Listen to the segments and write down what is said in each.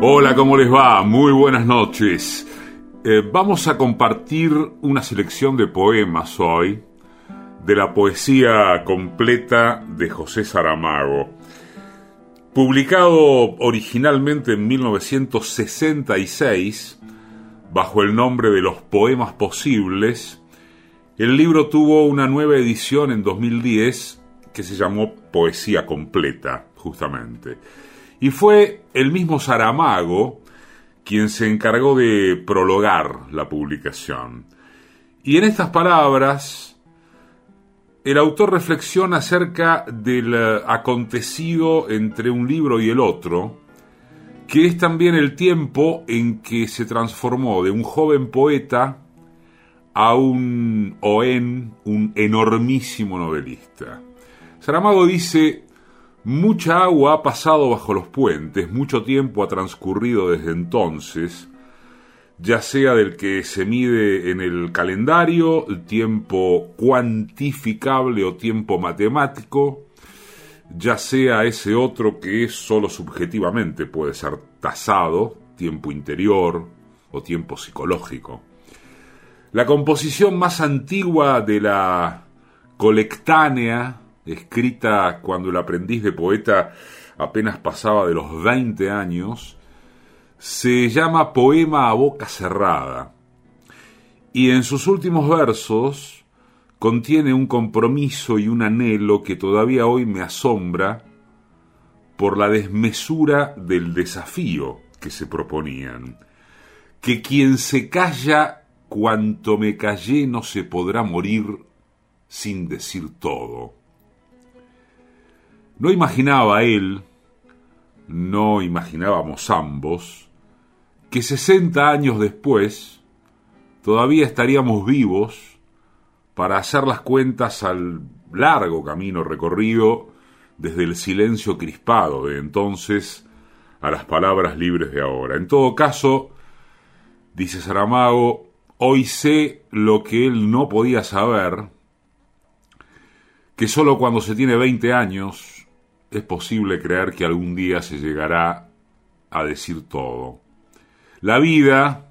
Hola, ¿cómo les va? Muy buenas noches. Eh, vamos a compartir una selección de poemas hoy de la poesía completa de José Saramago. Publicado originalmente en 1966 bajo el nombre de Los Poemas Posibles, el libro tuvo una nueva edición en 2010 que se llamó Poesía Completa, justamente. Y fue el mismo Saramago quien se encargó de prologar la publicación. Y en estas palabras, el autor reflexiona acerca del eh, acontecido entre un libro y el otro, que es también el tiempo en que se transformó de un joven poeta a un o en un enormísimo novelista. Saramago dice, Mucha agua ha pasado bajo los puentes, mucho tiempo ha transcurrido desde entonces, ya sea del que se mide en el calendario, el tiempo cuantificable o tiempo matemático, ya sea ese otro que es solo subjetivamente puede ser tasado, tiempo interior o tiempo psicológico. La composición más antigua de la colectánea escrita cuando el aprendiz de poeta apenas pasaba de los 20 años, se llama Poema a boca cerrada y en sus últimos versos contiene un compromiso y un anhelo que todavía hoy me asombra por la desmesura del desafío que se proponían. Que quien se calla cuanto me callé no se podrá morir sin decir todo. No imaginaba él, no imaginábamos ambos, que 60 años después todavía estaríamos vivos para hacer las cuentas al largo camino recorrido desde el silencio crispado de entonces a las palabras libres de ahora. En todo caso, dice Saramago, hoy sé lo que él no podía saber, que solo cuando se tiene 20 años es posible creer que algún día se llegará a decir todo. La vida,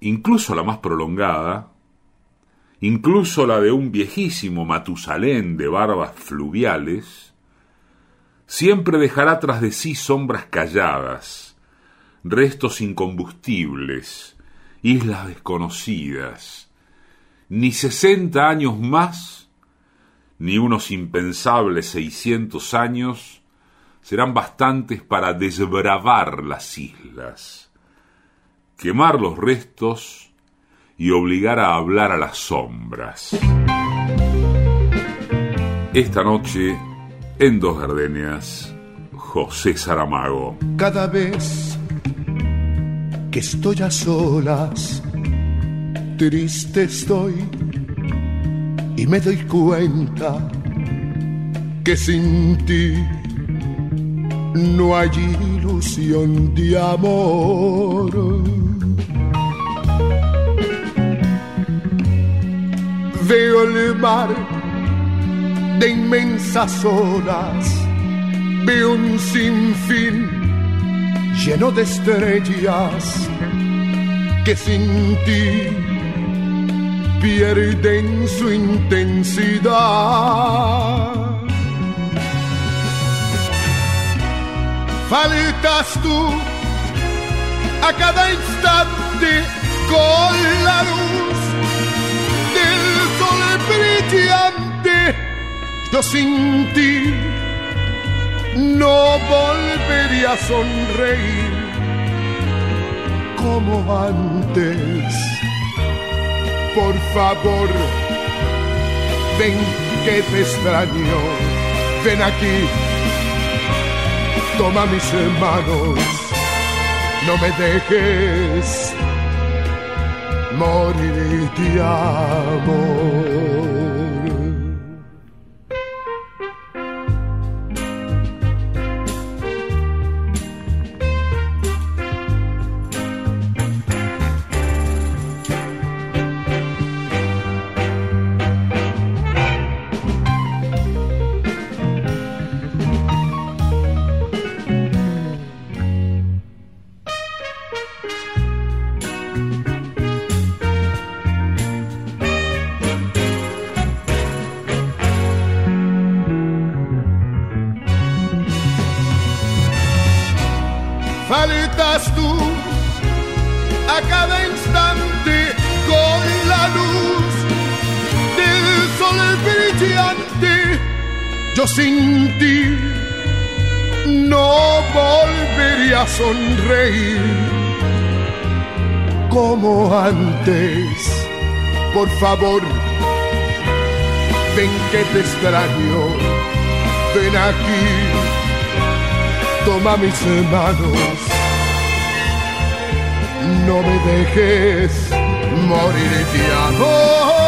incluso la más prolongada, incluso la de un viejísimo Matusalén de barbas fluviales, siempre dejará tras de sí sombras calladas, restos incombustibles, islas desconocidas. Ni sesenta años más ni unos impensables seiscientos años serán bastantes para desbravar las islas, quemar los restos y obligar a hablar a las sombras. Esta noche, en Dos Gardenias, José Saramago. Cada vez que estoy a solas, triste estoy y me doy cuenta que sin ti no hay ilusión de amor. Veo el mar de inmensas olas, veo un sinfín lleno de estrellas que sin ti pierden su intensidad. Faltas tú a cada instante con la luz del sol brillante. Yo sin ti no volvería a sonreír como antes por favor, ven que te extraño, ven aquí, toma mis manos, no me dejes morir de amor. Yo sin ti no volvería a sonreír como antes. Por favor, ven que te extraño, ven aquí, toma mis manos, no me dejes morir de amor.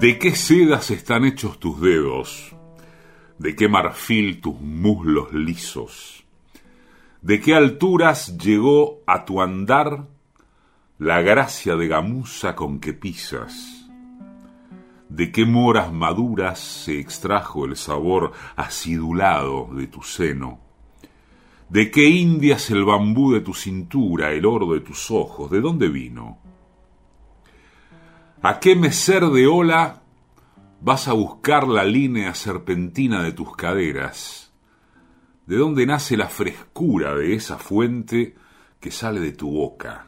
¿De qué sedas están hechos tus dedos? ¿De qué marfil tus muslos lisos? ¿De qué alturas llegó a tu andar la gracia de gamuza con que pisas? ¿De qué moras maduras se extrajo el sabor acidulado de tu seno? ¿De qué indias el bambú de tu cintura, el oro de tus ojos? ¿De dónde vino? ¿A qué meser de ola vas a buscar la línea serpentina de tus caderas? ¿De dónde nace la frescura de esa fuente que sale de tu boca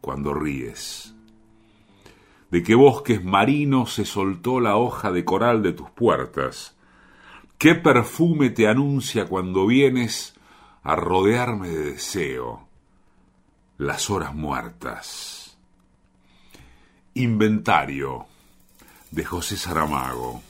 cuando ríes? ¿De qué bosques marinos se soltó la hoja de coral de tus puertas? ¿Qué perfume te anuncia cuando vienes a rodearme de deseo las horas muertas. Inventario de José Saramago.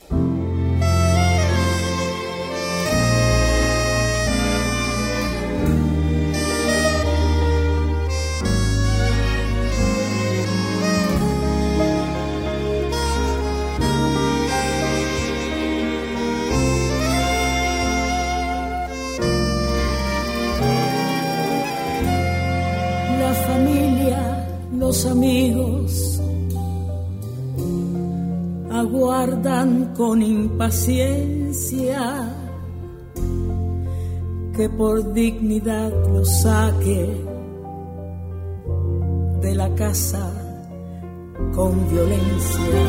Amigos aguardan con impaciencia que por dignidad lo saque de la casa con violencia.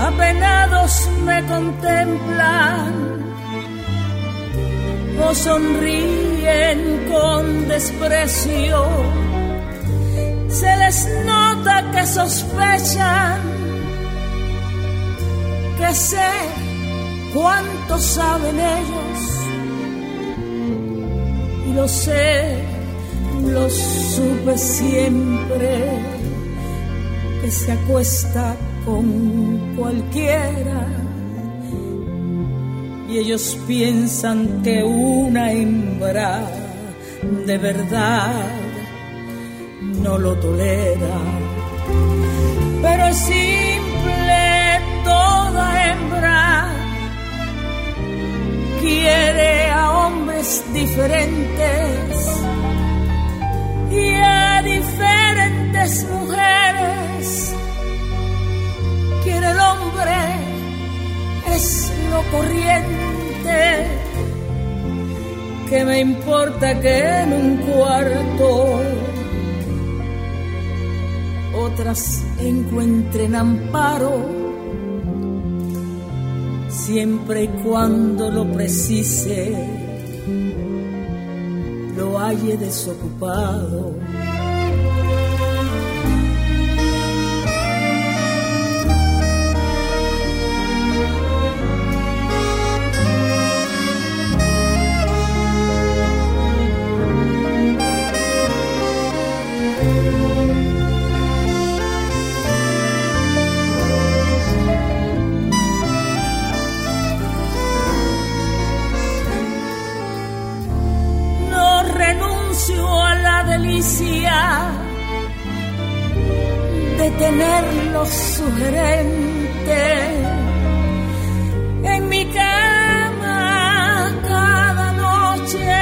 Apenados me contemplan o sonríen con desprecio se les nota que sospechan que sé cuánto saben ellos. Y lo sé, lo supe siempre que se acuesta con cualquiera. Y ellos piensan que una hembra de verdad no lo tolera. Pero es simple toda hembra quiere a hombres diferentes y a diferentes mujeres. Quiere el hombre, es lo corriente. Que me importa que en un cuarto otras encuentren amparo, siempre y cuando lo precise, lo halle desocupado. de tenerlo sugerente en mi cama cada noche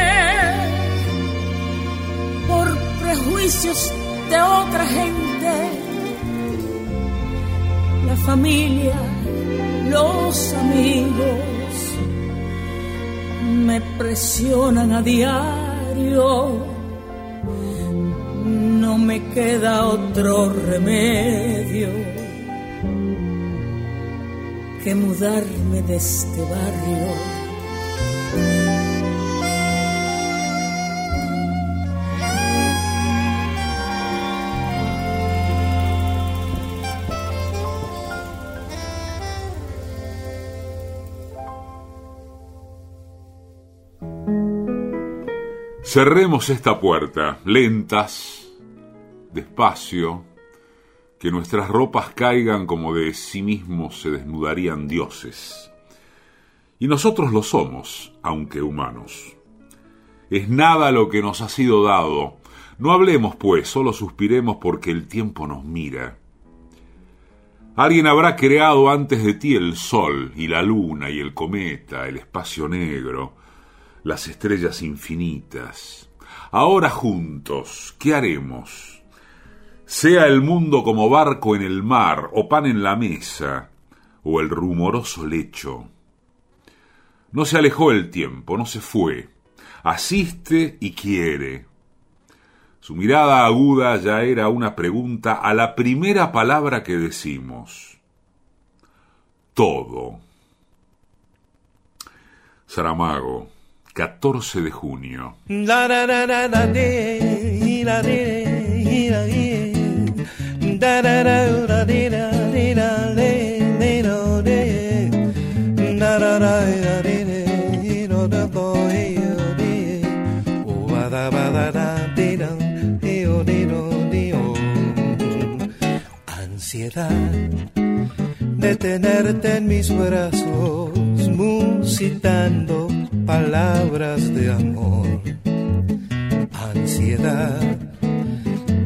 por prejuicios de otra gente, la familia, los amigos me presionan a diario me queda otro remedio que mudarme de este barrio. Cerremos esta puerta, lentas, despacio, que nuestras ropas caigan como de sí mismos se desnudarían dioses. Y nosotros lo somos, aunque humanos. Es nada lo que nos ha sido dado. No hablemos, pues, solo suspiremos porque el tiempo nos mira. Alguien habrá creado antes de ti el sol y la luna y el cometa, el espacio negro, las estrellas infinitas. Ahora juntos, ¿qué haremos? Sea el mundo como barco en el mar, o pan en la mesa, o el rumoroso lecho. No se alejó el tiempo, no se fue, asiste y quiere. Su mirada aguda ya era una pregunta a la primera palabra que decimos. Todo. Saramago, 14 de junio. Ansiedad de tenerte en mis brazos, musitando palabras de amor. Ansiedad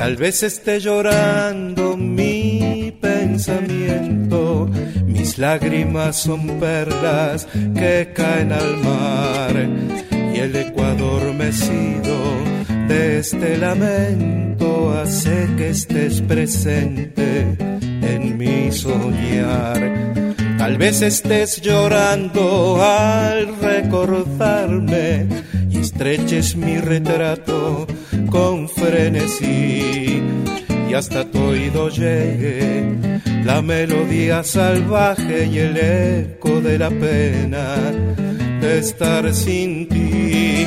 Tal vez esté llorando mi pensamiento, mis lágrimas son perlas que caen al mar y el ecuador mecido de este lamento hace que estés presente en mi soñar. Tal vez estés llorando al recordarme y estreches mi retrato con frenesí y hasta tu oído llegue la melodía salvaje y el eco de la pena de estar sin ti.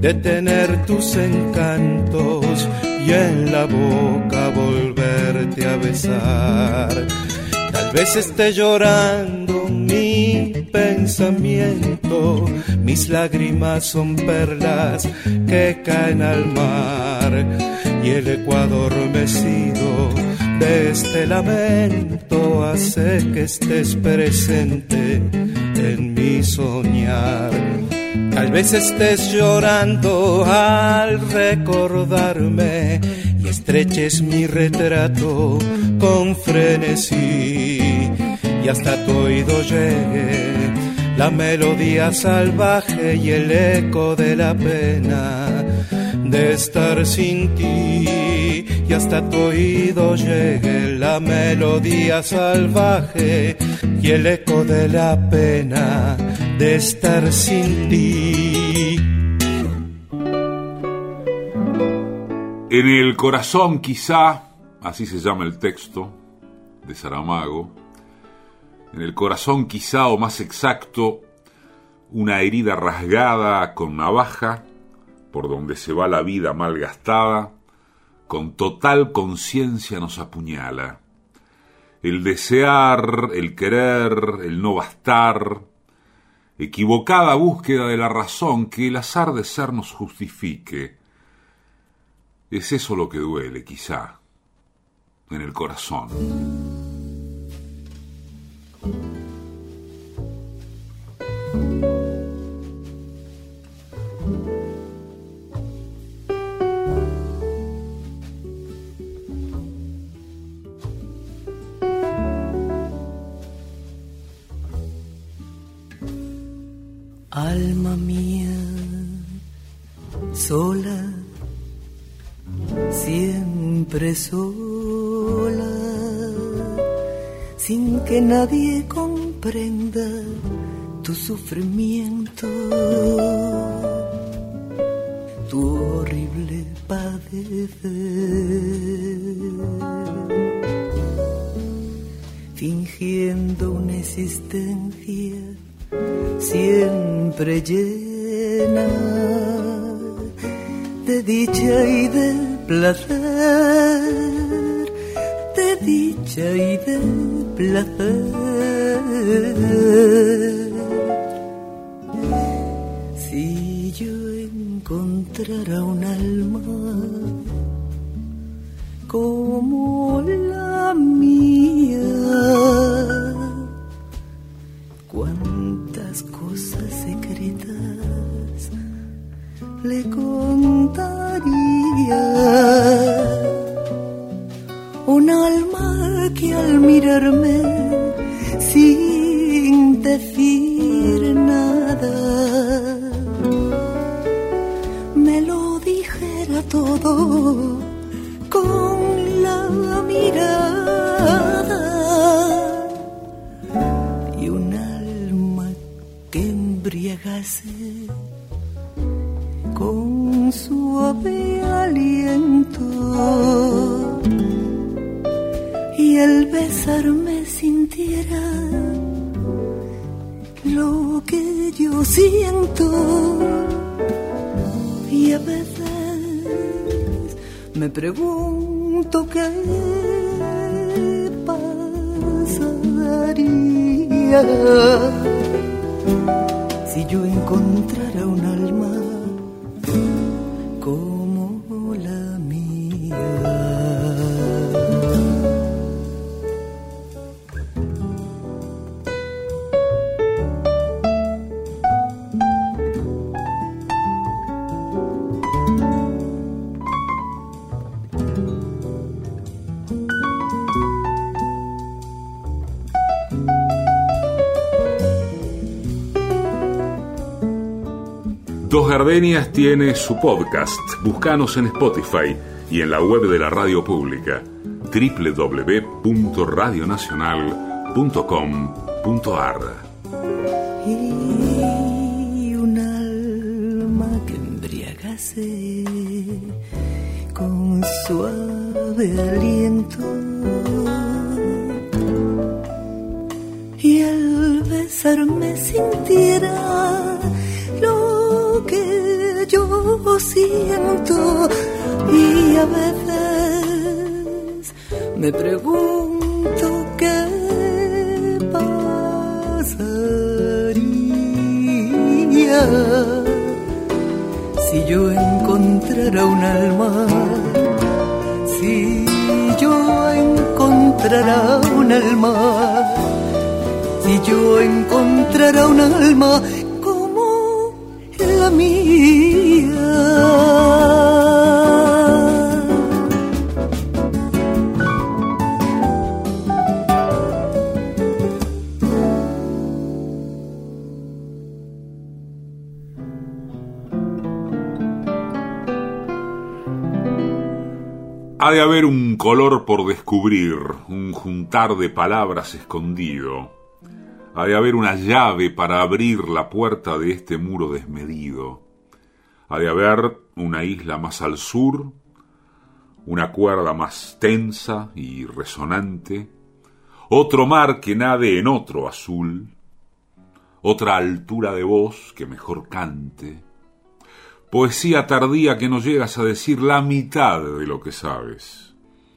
de tener tus encantos y en la boca volverte a besar. Tal vez esté llorando mi pensamiento, mis lágrimas son perlas que caen al mar y el ecuador mecido de este lamento hace que estés presente en mi soñar. Tal vez estés llorando al recordarme y estreches mi retrato con frenesí. Y hasta tu oído llegue la melodía salvaje y el eco de la pena de estar sin ti. Y hasta tu oído llegue la melodía salvaje y el eco de la pena de estar sin ti. En el corazón quizá, así se llama el texto de Saramago, en el corazón quizá o más exacto, una herida rasgada con navaja, por donde se va la vida mal gastada, con total conciencia nos apuñala. El desear, el querer, el no bastar, equivocada búsqueda de la razón que el azar de ser nos justifique. Es eso lo que duele, quizá, en el corazón. Tu con la mirada y un alma que embriagase pregunto qué pasaría Gardenias tiene su podcast. Búscanos en Spotify y en la web de la radio pública www.radionacional.com.ar. y un alma que embriagase con suave aliento y al besarme sintiera siento y a veces me pregunto qué pasaría si yo encontrara un alma, si yo encontrara un alma, si yo encontrara un alma como vida mía. Ha de haber un color por descubrir, un juntar de palabras escondido. Ha de haber una llave para abrir la puerta de este muro desmedido. Ha de haber una isla más al sur, una cuerda más tensa y resonante, otro mar que nade en otro azul, otra altura de voz que mejor cante, Poesía tardía que no llegas a decir la mitad de lo que sabes.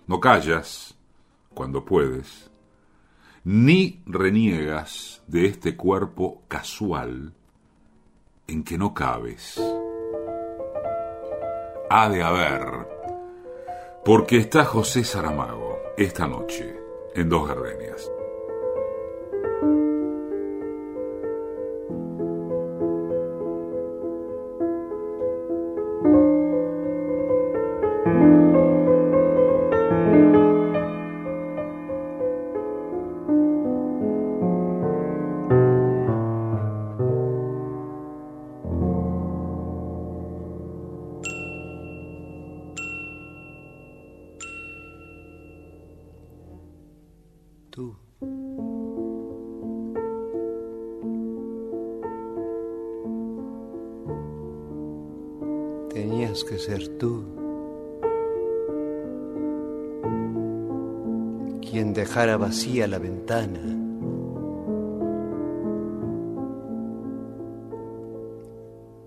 No callas cuando puedes, ni reniegas de este cuerpo casual en que no cabes. Ha de haber, porque está José Saramago esta noche en Dos Gardenias. Dejara vacía la ventana.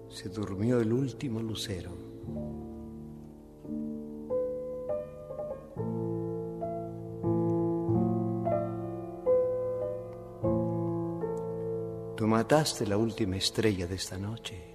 Se durmió el último lucero. Tú mataste la última estrella de esta noche.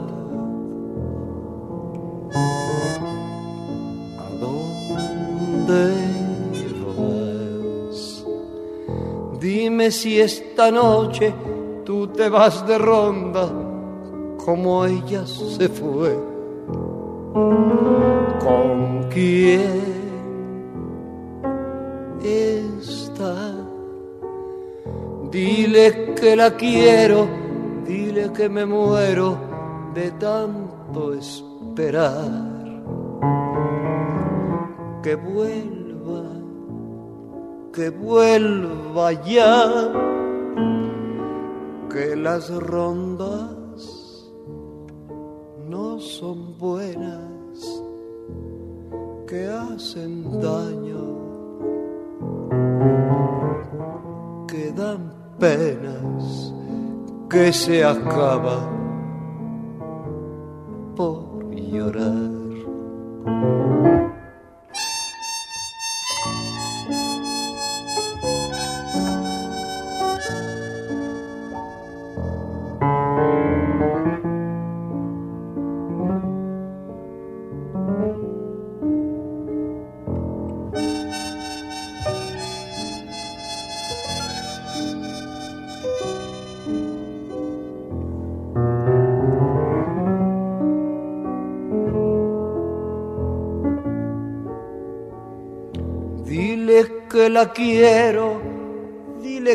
Si esta noche tú te vas de ronda como ella se fue. ¿Con quién? Dile que la quiero, dile que me muero de tanto esperar. Que vuelva, que vuelva ya, que las rondas no son buenas, que hacen daño, que dan penas que se acaba por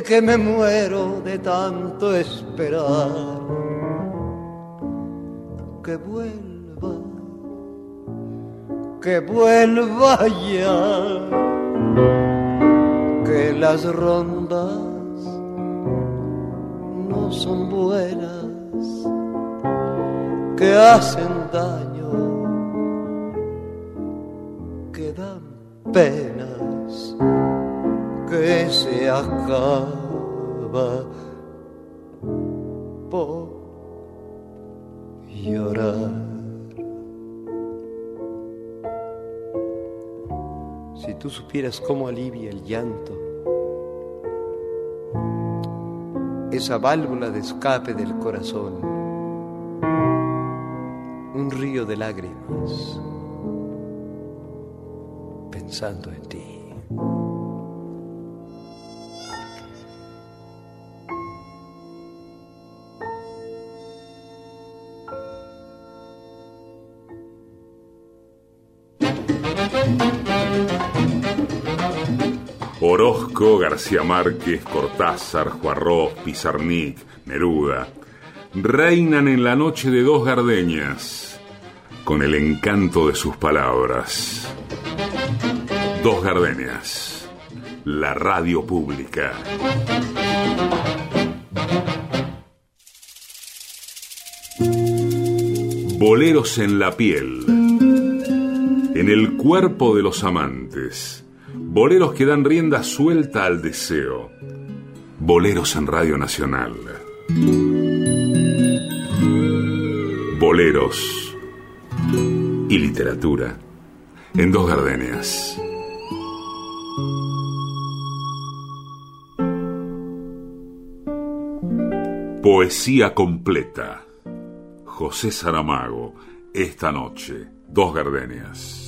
que me muero de tanto esperar. Que vuelva, que vuelva ya, que las rondas no son buenas, que hacen daño, que dan penas que se acaba Supieras cómo alivia el llanto, esa válvula de escape del corazón, un río de lágrimas, pensando en ti. García Márquez, Cortázar, Juarros, Pizarnik, Neruda, reinan en la noche de dos gardeñas, con el encanto de sus palabras. Dos gardenias, la radio pública. Boleros en la piel, en el cuerpo de los amantes Boleros que dan rienda suelta al deseo. Boleros en Radio Nacional. Boleros y literatura en dos gardenias. Poesía completa. José Saramago, esta noche, dos gardenias.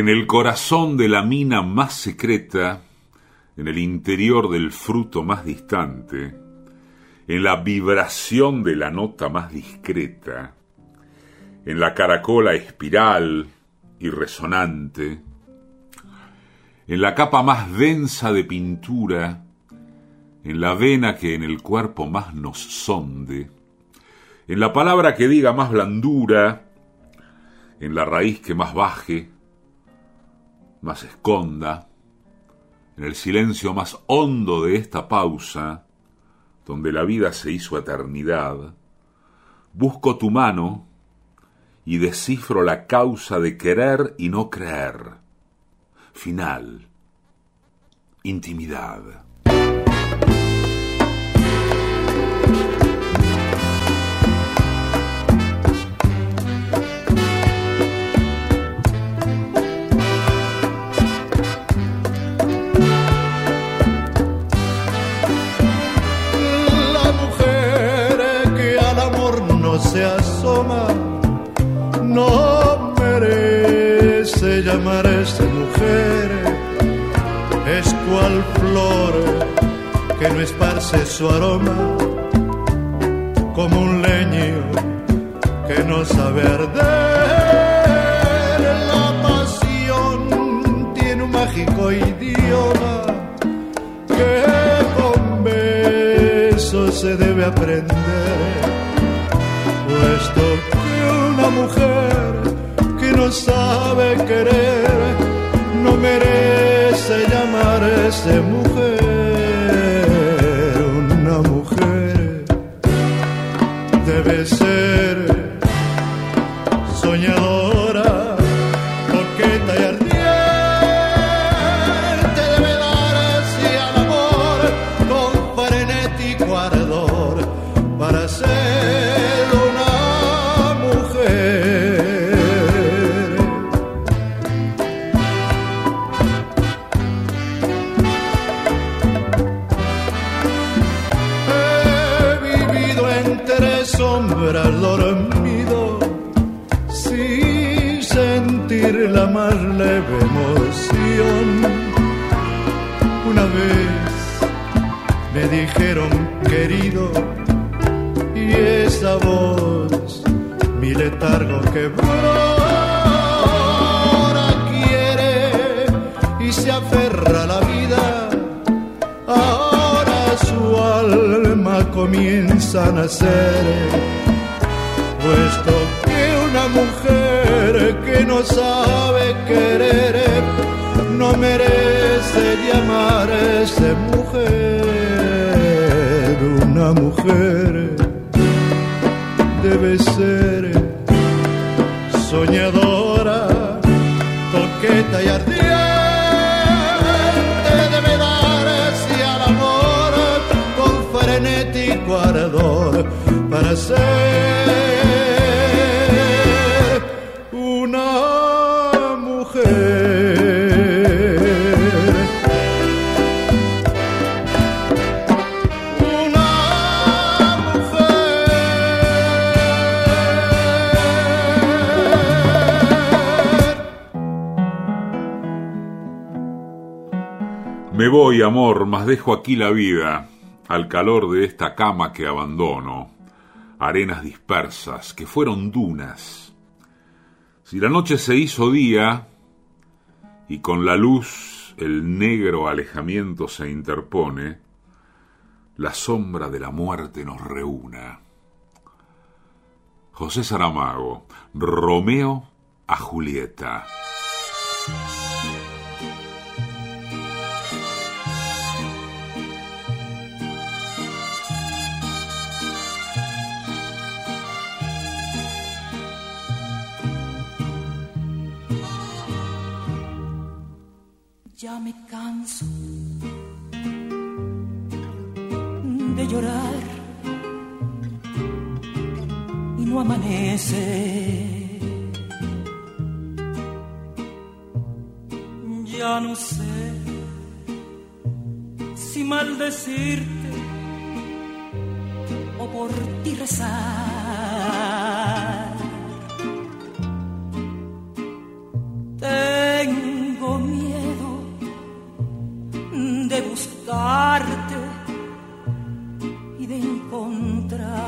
En el corazón de la mina más secreta, en el interior del fruto más distante, en la vibración de la nota más discreta, en la caracola espiral y resonante, en la capa más densa de pintura, en la vena que en el cuerpo más nos sonde, en la palabra que diga más blandura, en la raíz que más baje, más esconda, en el silencio más hondo de esta pausa, donde la vida se hizo eternidad, busco tu mano y descifro la causa de querer y no creer. Final. Intimidad. No merece llamarse mujer, es cual flor que no esparce su aroma como un leño que no sabe arder. La pasión tiene un mágico idioma que con besos se debe aprender puesto que una mujer no sabe querer no merece llamarse mujer. voy, amor, mas dejo aquí la vida, al calor de esta cama que abandono, arenas dispersas, que fueron dunas. Si la noche se hizo día, y con la luz el negro alejamiento se interpone, la sombra de la muerte nos reúna. José Saramago, Romeo a Julieta. de llorar y no amanece. Ya no sé si maldecirte o por ti rezar. Tengo miedo de buscarte y de encontrar.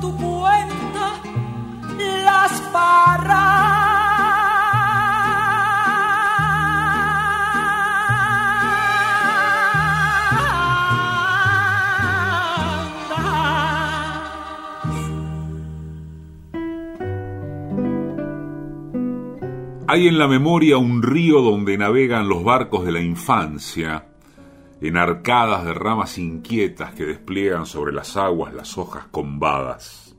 tu las. Hay en la memoria un río donde navegan los barcos de la infancia, en arcadas de ramas inquietas que despliegan sobre las aguas las hojas combadas.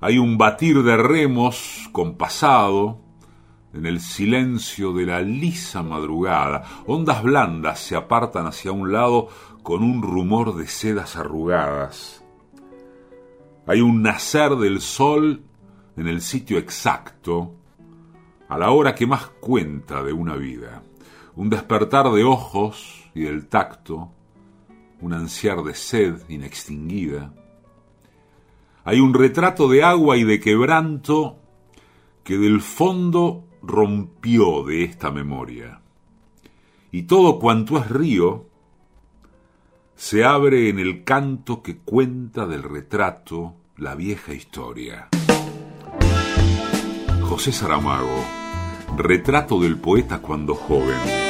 Hay un batir de remos compasado en el silencio de la lisa madrugada. Ondas blandas se apartan hacia un lado con un rumor de sedas arrugadas. Hay un nacer del sol en el sitio exacto, a la hora que más cuenta de una vida. Un despertar de ojos y del tacto, un ansiar de sed inextinguida. Hay un retrato de agua y de quebranto que del fondo rompió de esta memoria. Y todo cuanto es río se abre en el canto que cuenta del retrato la vieja historia. José Saramago, retrato del poeta cuando joven.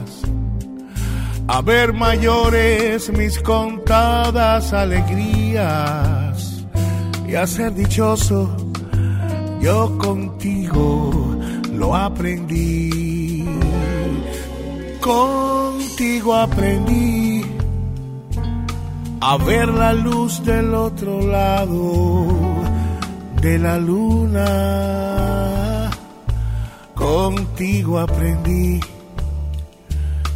a ver mayores mis contadas alegrías y a ser dichoso yo contigo lo aprendí. Contigo aprendí a ver la luz del otro lado de la luna. Contigo aprendí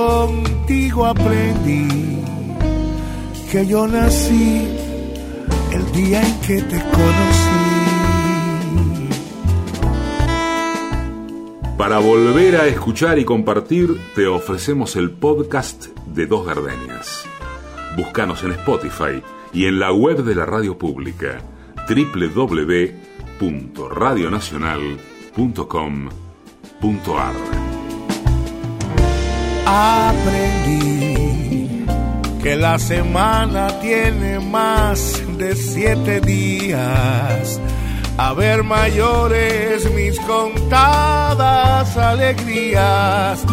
contigo aprendí que yo nací el día en que te conocí. Para volver a escuchar y compartir, te ofrecemos el podcast de Dos Gardenias. Búscanos en Spotify y en la web de la radio pública www.radionacional.com.ar aprendí que la semana tiene más de siete días. A ver mayores mis contadas alegrías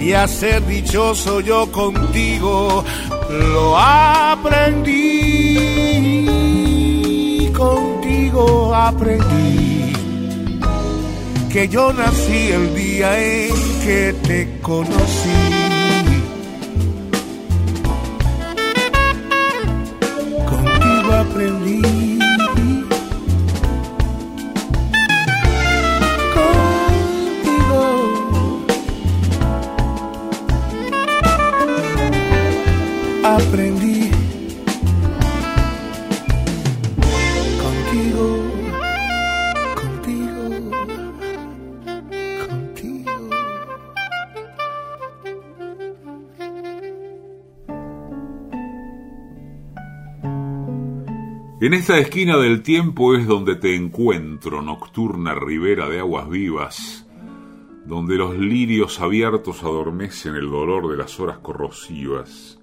y a ser dichoso yo contigo lo aprendí. Contigo aprendí que yo nací el día en que te conocí. Aprendí. En esta esquina del tiempo es donde te encuentro, nocturna ribera de aguas vivas, donde los lirios abiertos adormecen el dolor de las horas corrosivas.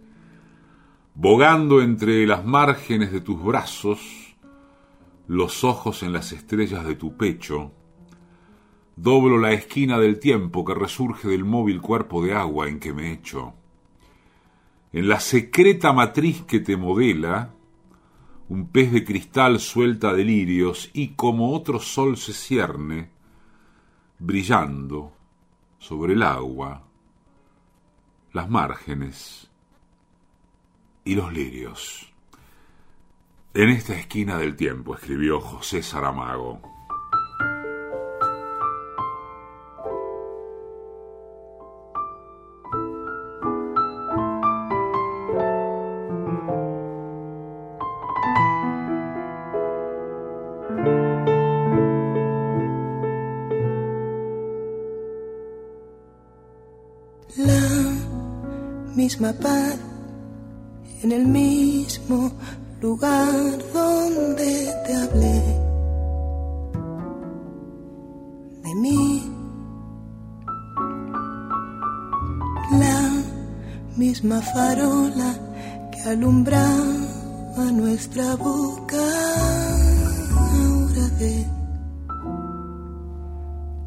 Bogando entre las márgenes de tus brazos, los ojos en las estrellas de tu pecho, doblo la esquina del tiempo que resurge del móvil cuerpo de agua en que me echo. En la secreta matriz que te modela, un pez de cristal suelta delirios y como otro sol se cierne, brillando sobre el agua, las márgenes y los lirios. En esta esquina del tiempo escribió José Saramago. misma paz, en el mismo lugar donde te hablé de mí. La misma farola que alumbraba nuestra boca ahora de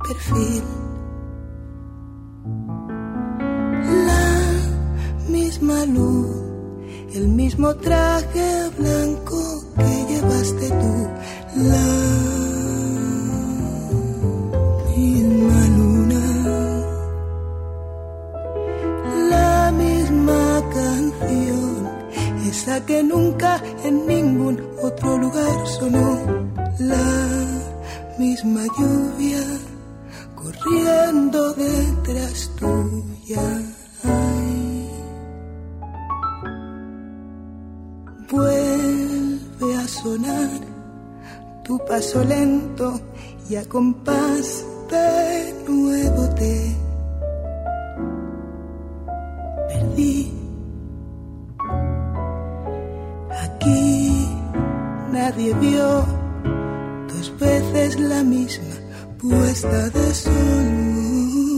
perfil. luz, el mismo traje blanco que llevaste tú, la misma luna, la misma canción, esa que nunca en ningún otro lugar sonó, la misma lluvia corriendo detrás tuya. Paso lento y a compás de nuevo te perdí. Aquí nadie vio dos veces la misma puesta de sol.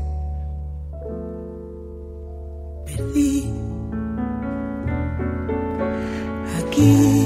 mí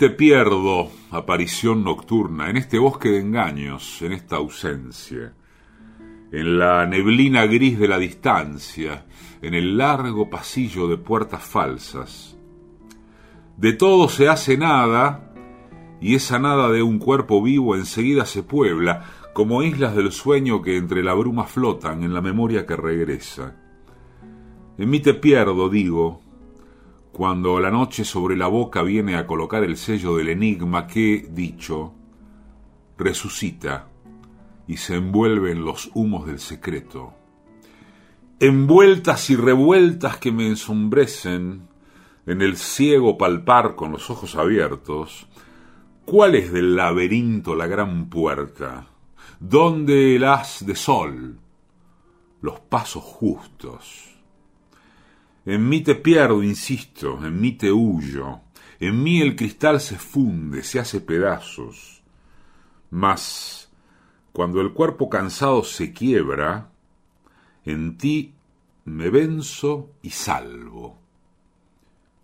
te pierdo, aparición nocturna, en este bosque de engaños, en esta ausencia, en la neblina gris de la distancia, en el largo pasillo de puertas falsas. De todo se hace nada, y esa nada de un cuerpo vivo enseguida se puebla, como islas del sueño que entre la bruma flotan en la memoria que regresa. En mí te pierdo, digo, cuando la noche sobre la boca viene a colocar el sello del enigma que, dicho, resucita y se envuelve en los humos del secreto. Envueltas y revueltas que me ensombrecen en el ciego palpar con los ojos abiertos, ¿Cuál es del laberinto la gran puerta? ¿Dónde el haz de sol? Los pasos justos. En mí te pierdo, insisto, en mí te huyo, en mí el cristal se funde, se hace pedazos. Mas, cuando el cuerpo cansado se quiebra, en ti me venzo y salvo.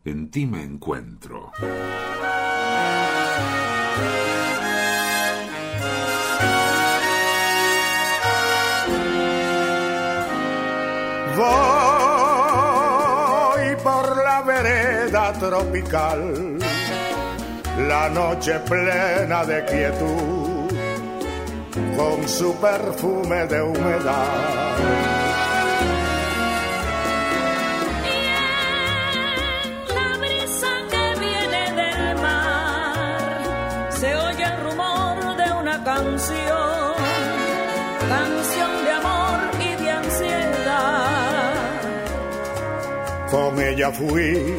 En ti me encuentro. Tropical, la noche plena de quietud, con su perfume de humedad. La brisa que viene del mar, se oye el rumor de una canción, canción de amor y de ansiedad. Con ella fui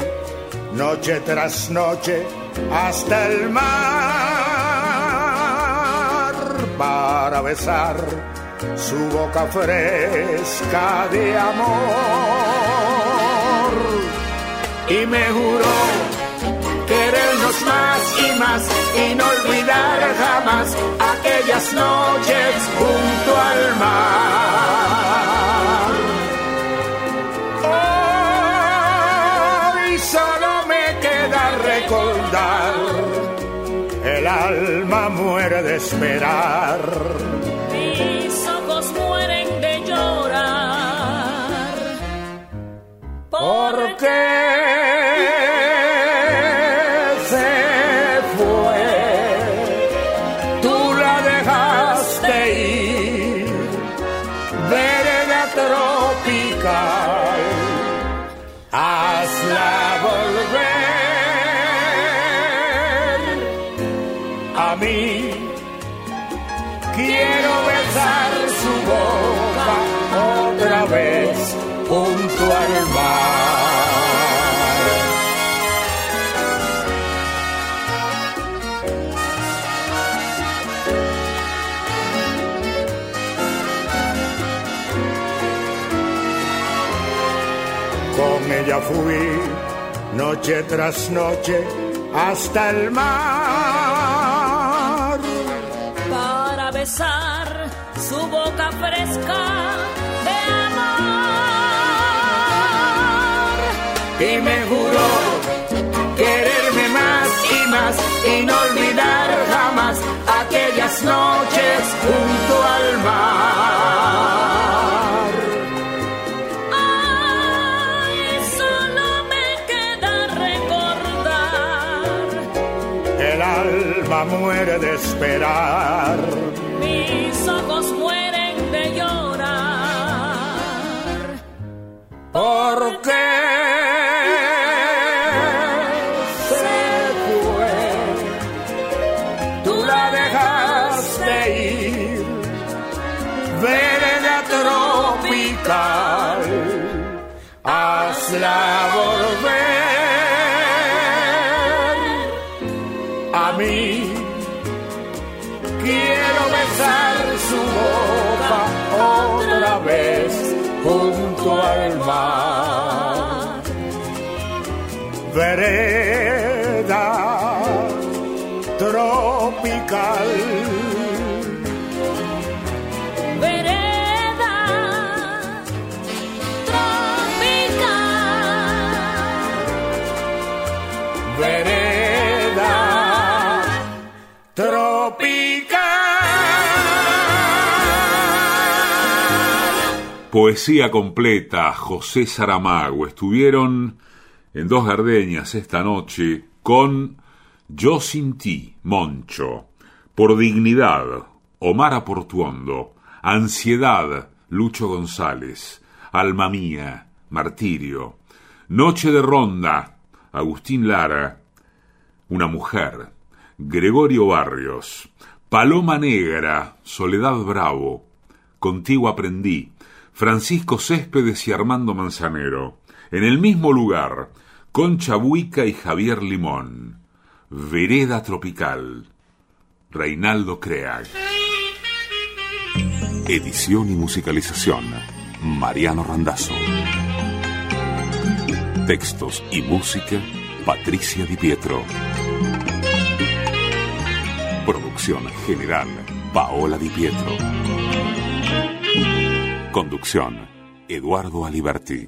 noche tras noche hasta el mar para besar su boca fresca de amor. Y me juró querernos más y más y no olvidar jamás aquellas noches junto al mar. El alma muere de esperar. Mis ojos mueren de llorar. ¿Por qué Fui noche tras noche hasta el mar. para besar su boca fresca de amor. y me juró quererme más y más y no olvidar jamás aquellas noches junto al mar. Alma muere de esperar. Mis ojos mueren de llorar. ¿Por Vereda tropical. Vereda tropical. Vereda tropical. Poesía completa, José Saramago. Estuvieron en Dos Gardenias esta noche con Yo sin ti, Moncho. Por dignidad, Omar Aportuondo. Ansiedad, Lucho González. Alma mía, Martirio. Noche de ronda, Agustín Lara. Una mujer, Gregorio Barrios. Paloma Negra, Soledad Bravo. Contigo aprendí, Francisco Céspedes y Armando Manzanero. En el mismo lugar, Concha Buica y Javier Limón. Vereda Tropical, Reinaldo Creag. Edición y musicalización, Mariano Randazzo. Textos y música, Patricia Di Pietro. Producción general, Paola Di Pietro. Conducción, Eduardo Aliberti.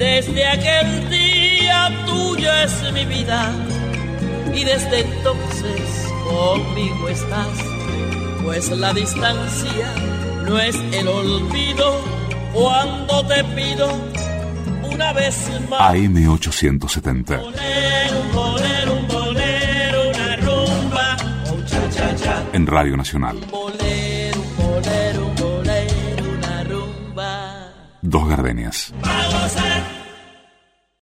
Desde aquel día tuyo es mi vida y desde entonces conmigo estás, pues la distancia no es el olvido cuando te pido una vez más. AM870. Bolero, un bolero, un bolero, una rumba, un cha cha cha. En Radio Nacional. Bolero, bolero, bolero, una rumba. Dos gardenias.